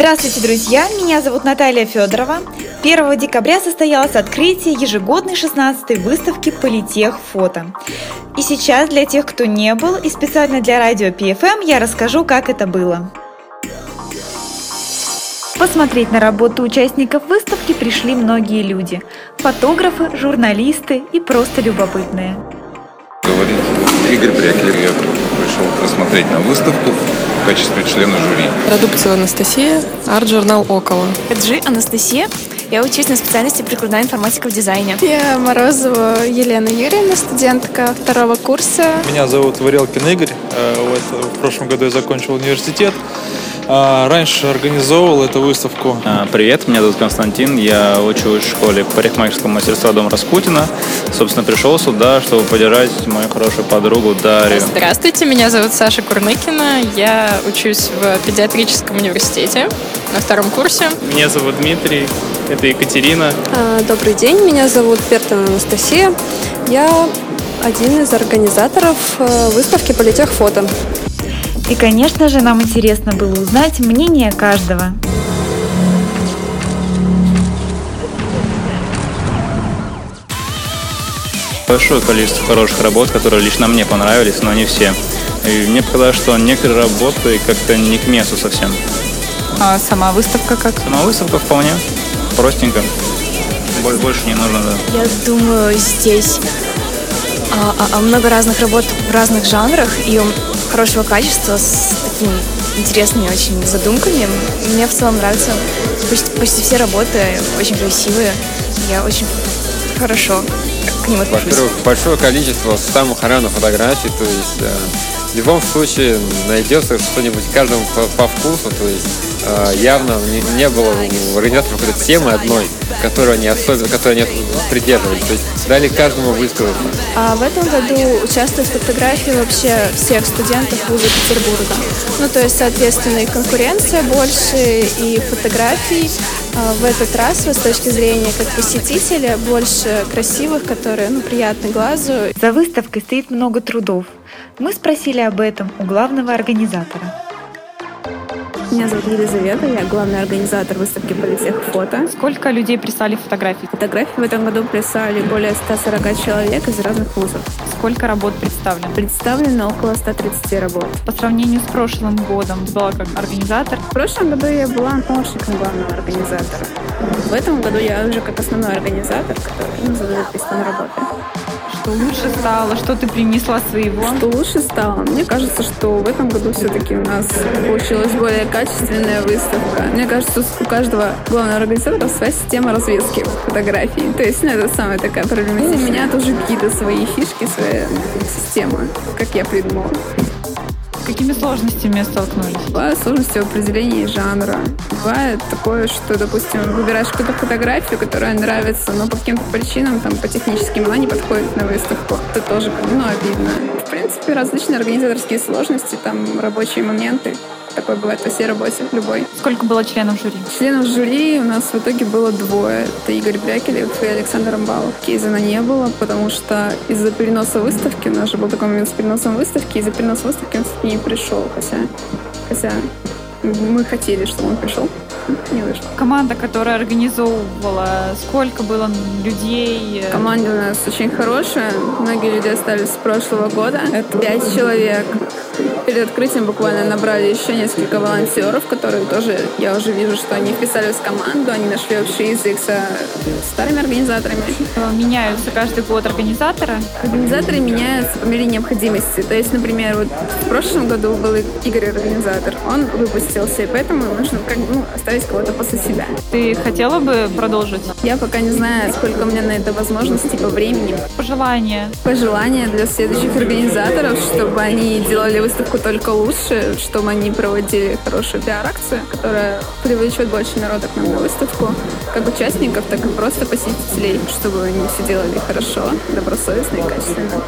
Здравствуйте, друзья! Меня зовут Наталья Федорова. 1 декабря состоялось открытие ежегодной 16-й выставки «Политех фото». И сейчас для тех, кто не был, и специально для радио PFM я расскажу, как это было. Посмотреть на работу участников выставки пришли многие люди. Фотографы, журналисты и просто любопытные. Говорит Игорь Брякель. Я пришел посмотреть на выставку качестве члена жюри. Продукция Анастасия, арт-журнал «Около». Джи Анастасия. Я учусь на специальности прикладная информатика в дизайне. Я Морозова Елена Юрьевна, студентка второго курса. Меня зовут Варелкин Игорь. Э, вот, в прошлом году я закончил университет. А, раньше организовывал эту выставку. А, Привет, меня зовут Константин, я учусь в школе парикмахерского мастерства Дом Раскутина. Собственно, пришел сюда, чтобы поддержать мою хорошую подругу Дарью. Здравствуйте, меня зовут Саша Курныкина. Я учусь в педиатрическом университете на втором курсе. Меня зовут Дмитрий, это Екатерина. А, Добрый день, меня зовут Пертина Анастасия. Я один из организаторов э, выставки «Политех фото». И, конечно же, нам интересно было узнать мнение каждого. Большое количество хороших работ, которые лично мне понравились, но не все. И мне показалось, что некоторые работы как-то не к месту совсем. А сама выставка как? Сама выставка вполне простенько. Боль- Больше не нужно, да. Я думаю, здесь а, а, а, много разных работ в разных жанрах и хорошего качества с такими интересными очень задумками. Мне в целом нравятся почти, почти все работы, очень красивые. Я очень хорошо к ним отношусь. Во-первых, большое количество самых разных фотографий, то есть э, в любом случае найдется что-нибудь каждому по, по вкусу, то есть явно не, не было у организаторов какой-то темы одной, которую они особенно, которой они придерживались, то есть дали каждому высказаться. А в этом году участвуют в фотографии вообще всех студентов вуза Петербурга. Ну, то есть, соответственно, и конкуренция больше, и фотографий а, в этот раз, вот с точки зрения как посетителя, больше красивых, которые, ну, приятны глазу. За выставкой стоит много трудов. Мы спросили об этом у главного организатора. Меня зовут Елизавета, я главный организатор выставки «Политех фото». Сколько людей прислали фотографий? Фотографии в этом году прислали более 140 человек из разных вузов. Сколько работ представлено? Представлено около 130 работ. По сравнению с прошлым годом, ты была как организатор. В прошлом году я была помощником главного организатора. В этом году я уже как основной организатор, который ну, задает план работы. Что лучше стало? Что ты принесла своего? Что лучше стало? Мне кажется, что в этом году все-таки у нас получилась более качественная выставка. Мне кажется, у каждого главного организатора своя система развески фотографий. То есть, ну, это самая такая проблематичная. У меня тоже какие-то свои фишки, своя система, как я придумала. Какими сложностями столкнулись? Бывают сложности в определении жанра. Бывает такое, что, допустим, выбираешь какую-то фотографию, которая нравится, но по каким-то причинам, там, по техническим, она не подходит на выставку. Это тоже, ну, обидно. В принципе, различные организаторские сложности, там, рабочие моменты. Такое бывает во всей работе, любой. Сколько было членов жюри? Членов жюри у нас в итоге было двое. Это Игорь Брякелев и Александр Амбалов. Кейзена не было, потому что из-за переноса выставки, у нас же был такой момент с переносом выставки, из-за переноса выставки он не пришел, хотя, хотя мы хотели, чтобы он пришел. Не вышло. Команда, которая организовывала, сколько было людей? Команда у нас очень хорошая. Многие люди остались с прошлого года. Это пять человек. Перед открытием буквально набрали еще несколько волонтеров, которые тоже, я уже вижу, что они вписались в команду, они нашли общий язык со старыми организаторами. Меняются каждый год организаторы? Организаторы меняются по мере необходимости. То есть, например, вот в прошлом году был Игорь организатор, он выпустился, и поэтому нужно как, ну, оставить кого-то после себя. Ты хотела бы продолжить? Я пока не знаю, сколько у меня на это возможностей по времени. Пожелания? Пожелания для следующих организаторов, чтобы они делали выставку только лучше, чтобы они проводили хорошую пиар-акцию, которая привлечет больше народа к нам на выставку, как участников, так и просто посетителей, чтобы они все делали хорошо, добросовестно и качественно.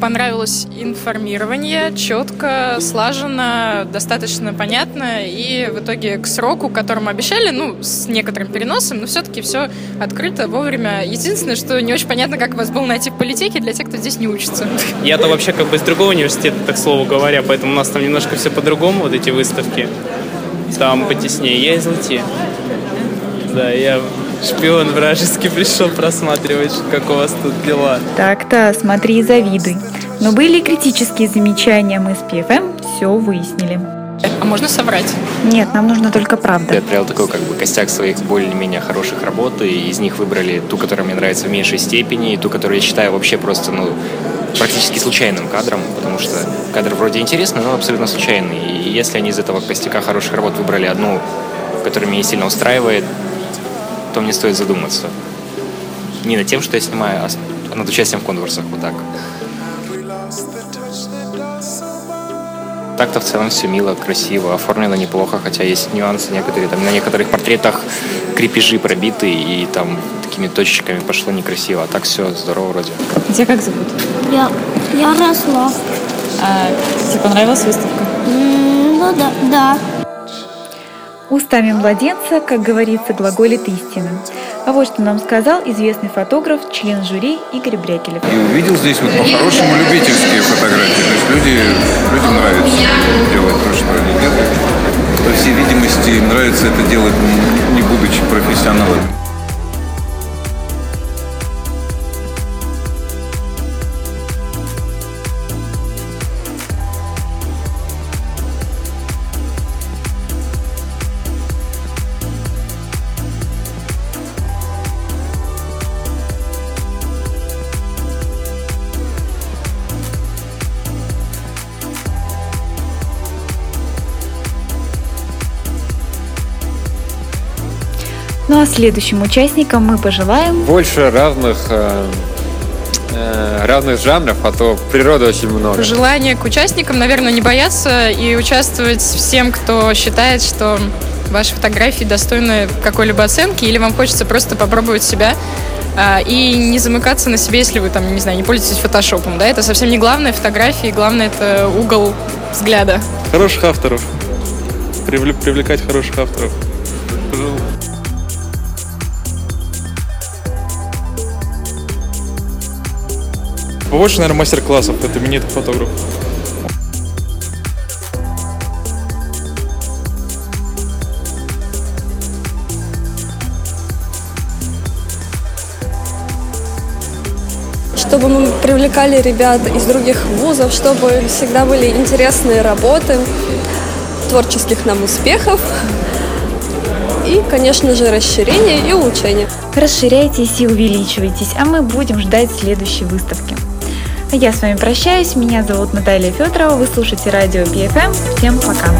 Понравилось информирование, четко, слаженно, достаточно понятно, и в итоге к сроку, которому обещали, ну, с некоторым переносом, но все-таки все открыто, вовремя. Единственное, что не очень понятно, как вас было найти в политеке для тех, кто здесь не учится. Я-то вообще как бы из другого университета, так слово говоря, поэтому у нас там немножко все по-другому, вот эти выставки. Там потеснее. Я из ЛТ. Да, я шпион вражеский пришел просматривать, как у вас тут дела. Так-то, смотри и завидуй. Но были критические замечания, мы с PFM все выяснили. А можно соврать? Нет, нам нужна только правда. Я отправил такой как бы костяк своих более-менее хороших работ, и из них выбрали ту, которая мне нравится в меньшей степени, и ту, которую я считаю вообще просто, ну, практически случайным кадром, потому что кадр вроде интересный, но абсолютно случайный. И если они из этого костяка хороших работ выбрали одну, которая меня сильно устраивает, то мне стоит задуматься. Не над тем, что я снимаю, а над участием в конкурсах, вот так. Так-то в целом все мило, красиво, оформлено неплохо, хотя есть нюансы некоторые. Там на некоторых портретах крепежи пробиты, и там такими точечками пошло некрасиво. А так все здорово вроде. Тебя как зовут? Я, я росла. А тебе понравилась выставка? Ну да, да. Устами младенца, как говорится, глаголит истина. А вот что нам сказал известный фотограф, член жюри Игорь Брякелев. И увидел здесь вот по-хорошему любительские фотографии. То есть люди, людям нравится делать то, что они делают. По всей видимости, им нравится это делать, не будучи профессионалами. Ну а следующим участникам мы пожелаем Больше равных, э, э, равных жанров, а то природы очень много. Желание к участникам, наверное, не бояться и участвовать всем, кто считает, что ваши фотографии достойны какой-либо оценки, или вам хочется просто попробовать себя а, и не замыкаться на себе, если вы там, не знаю, не пользуетесь фотошопом, да, это совсем не главное фотографии, главное это угол взгляда. Хороших авторов. Привле- привлекать хороших авторов. Побольше, наверное, мастер-классов от именитых фотографов. Чтобы мы привлекали ребят из других вузов, чтобы всегда были интересные работы, творческих нам успехов и, конечно же, расширение и улучшение. расширяйтесь и увеличивайтесь, а мы будем ждать следующей выставки. Я с вами прощаюсь. Меня зовут Наталья Федорова. Вы слушаете радио BFM. Эм. Всем пока.